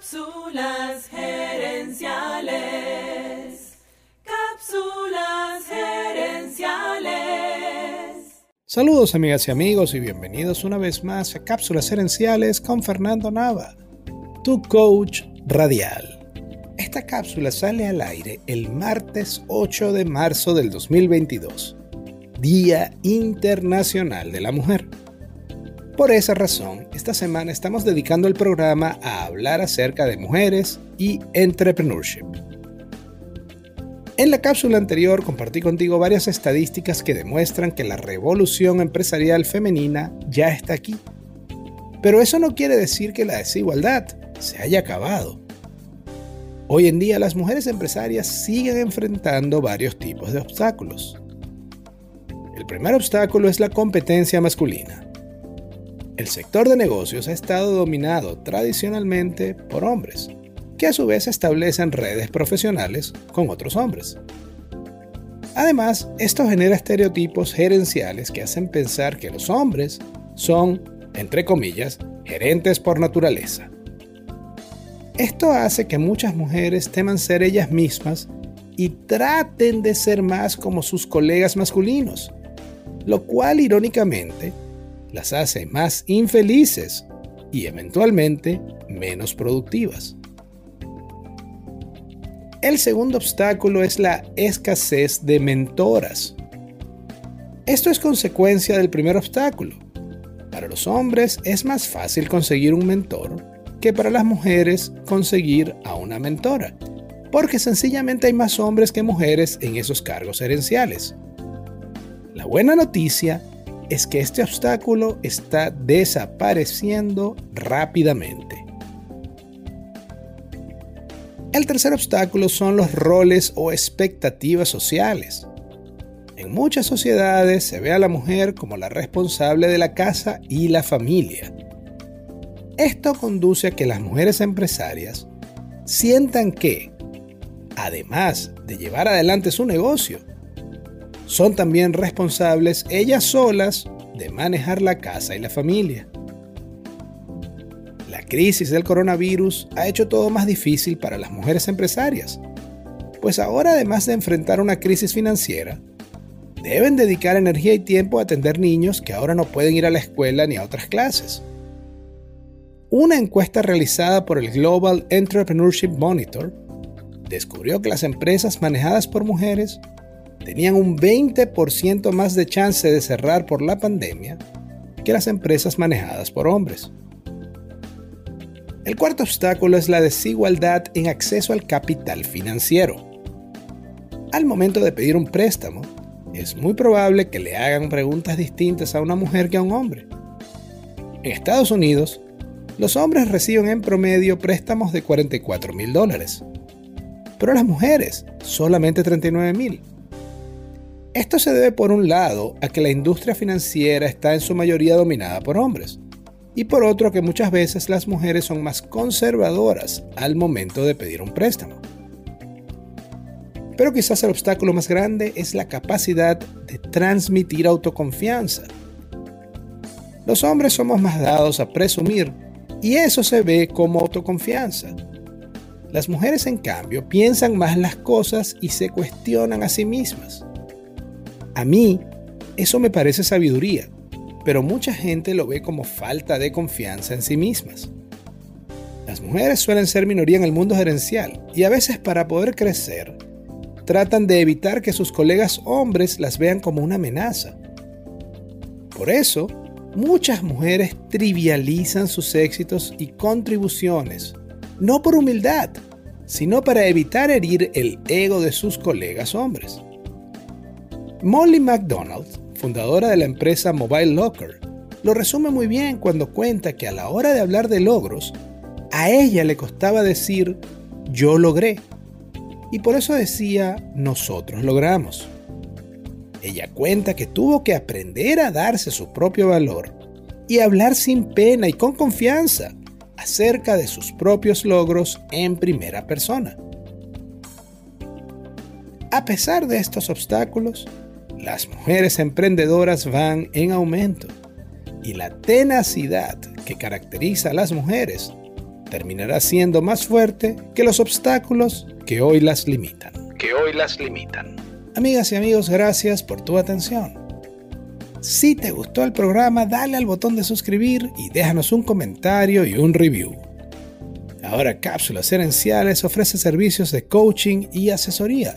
Cápsulas gerenciales. Cápsulas gerenciales. Saludos amigas y amigos y bienvenidos una vez más a Cápsulas gerenciales con Fernando Nava, tu coach radial. Esta cápsula sale al aire el martes 8 de marzo del 2022, Día Internacional de la Mujer. Por esa razón, esta semana estamos dedicando el programa a hablar acerca de mujeres y entrepreneurship. En la cápsula anterior compartí contigo varias estadísticas que demuestran que la revolución empresarial femenina ya está aquí. Pero eso no quiere decir que la desigualdad se haya acabado. Hoy en día las mujeres empresarias siguen enfrentando varios tipos de obstáculos. El primer obstáculo es la competencia masculina. El sector de negocios ha estado dominado tradicionalmente por hombres, que a su vez establecen redes profesionales con otros hombres. Además, esto genera estereotipos gerenciales que hacen pensar que los hombres son, entre comillas, gerentes por naturaleza. Esto hace que muchas mujeres teman ser ellas mismas y traten de ser más como sus colegas masculinos, lo cual irónicamente las hace más infelices y eventualmente menos productivas. El segundo obstáculo es la escasez de mentoras. Esto es consecuencia del primer obstáculo. Para los hombres es más fácil conseguir un mentor que para las mujeres conseguir a una mentora, porque sencillamente hay más hombres que mujeres en esos cargos herenciales. La buena noticia es que este obstáculo está desapareciendo rápidamente. El tercer obstáculo son los roles o expectativas sociales. En muchas sociedades se ve a la mujer como la responsable de la casa y la familia. Esto conduce a que las mujeres empresarias sientan que, además de llevar adelante su negocio, son también responsables ellas solas de manejar la casa y la familia. La crisis del coronavirus ha hecho todo más difícil para las mujeres empresarias, pues ahora además de enfrentar una crisis financiera, deben dedicar energía y tiempo a atender niños que ahora no pueden ir a la escuela ni a otras clases. Una encuesta realizada por el Global Entrepreneurship Monitor descubrió que las empresas manejadas por mujeres tenían un 20% más de chance de cerrar por la pandemia que las empresas manejadas por hombres. El cuarto obstáculo es la desigualdad en acceso al capital financiero. Al momento de pedir un préstamo, es muy probable que le hagan preguntas distintas a una mujer que a un hombre. En Estados Unidos, los hombres reciben en promedio préstamos de 44 mil dólares, pero las mujeres solamente 39 mil. Esto se debe por un lado a que la industria financiera está en su mayoría dominada por hombres y por otro que muchas veces las mujeres son más conservadoras al momento de pedir un préstamo. Pero quizás el obstáculo más grande es la capacidad de transmitir autoconfianza. Los hombres somos más dados a presumir y eso se ve como autoconfianza. Las mujeres en cambio piensan más las cosas y se cuestionan a sí mismas. A mí, eso me parece sabiduría, pero mucha gente lo ve como falta de confianza en sí mismas. Las mujeres suelen ser minoría en el mundo gerencial y a veces para poder crecer, tratan de evitar que sus colegas hombres las vean como una amenaza. Por eso, muchas mujeres trivializan sus éxitos y contribuciones, no por humildad, sino para evitar herir el ego de sus colegas hombres. Molly McDonald, fundadora de la empresa Mobile Locker, lo resume muy bien cuando cuenta que a la hora de hablar de logros, a ella le costaba decir yo logré. Y por eso decía nosotros logramos. Ella cuenta que tuvo que aprender a darse su propio valor y hablar sin pena y con confianza acerca de sus propios logros en primera persona. A pesar de estos obstáculos, las mujeres emprendedoras van en aumento y la tenacidad que caracteriza a las mujeres terminará siendo más fuerte que los obstáculos que hoy las limitan. Que hoy las limitan. Amigas y amigos, gracias por tu atención. Si te gustó el programa, dale al botón de suscribir y déjanos un comentario y un review. Ahora Cápsulas Herenciales ofrece servicios de coaching y asesoría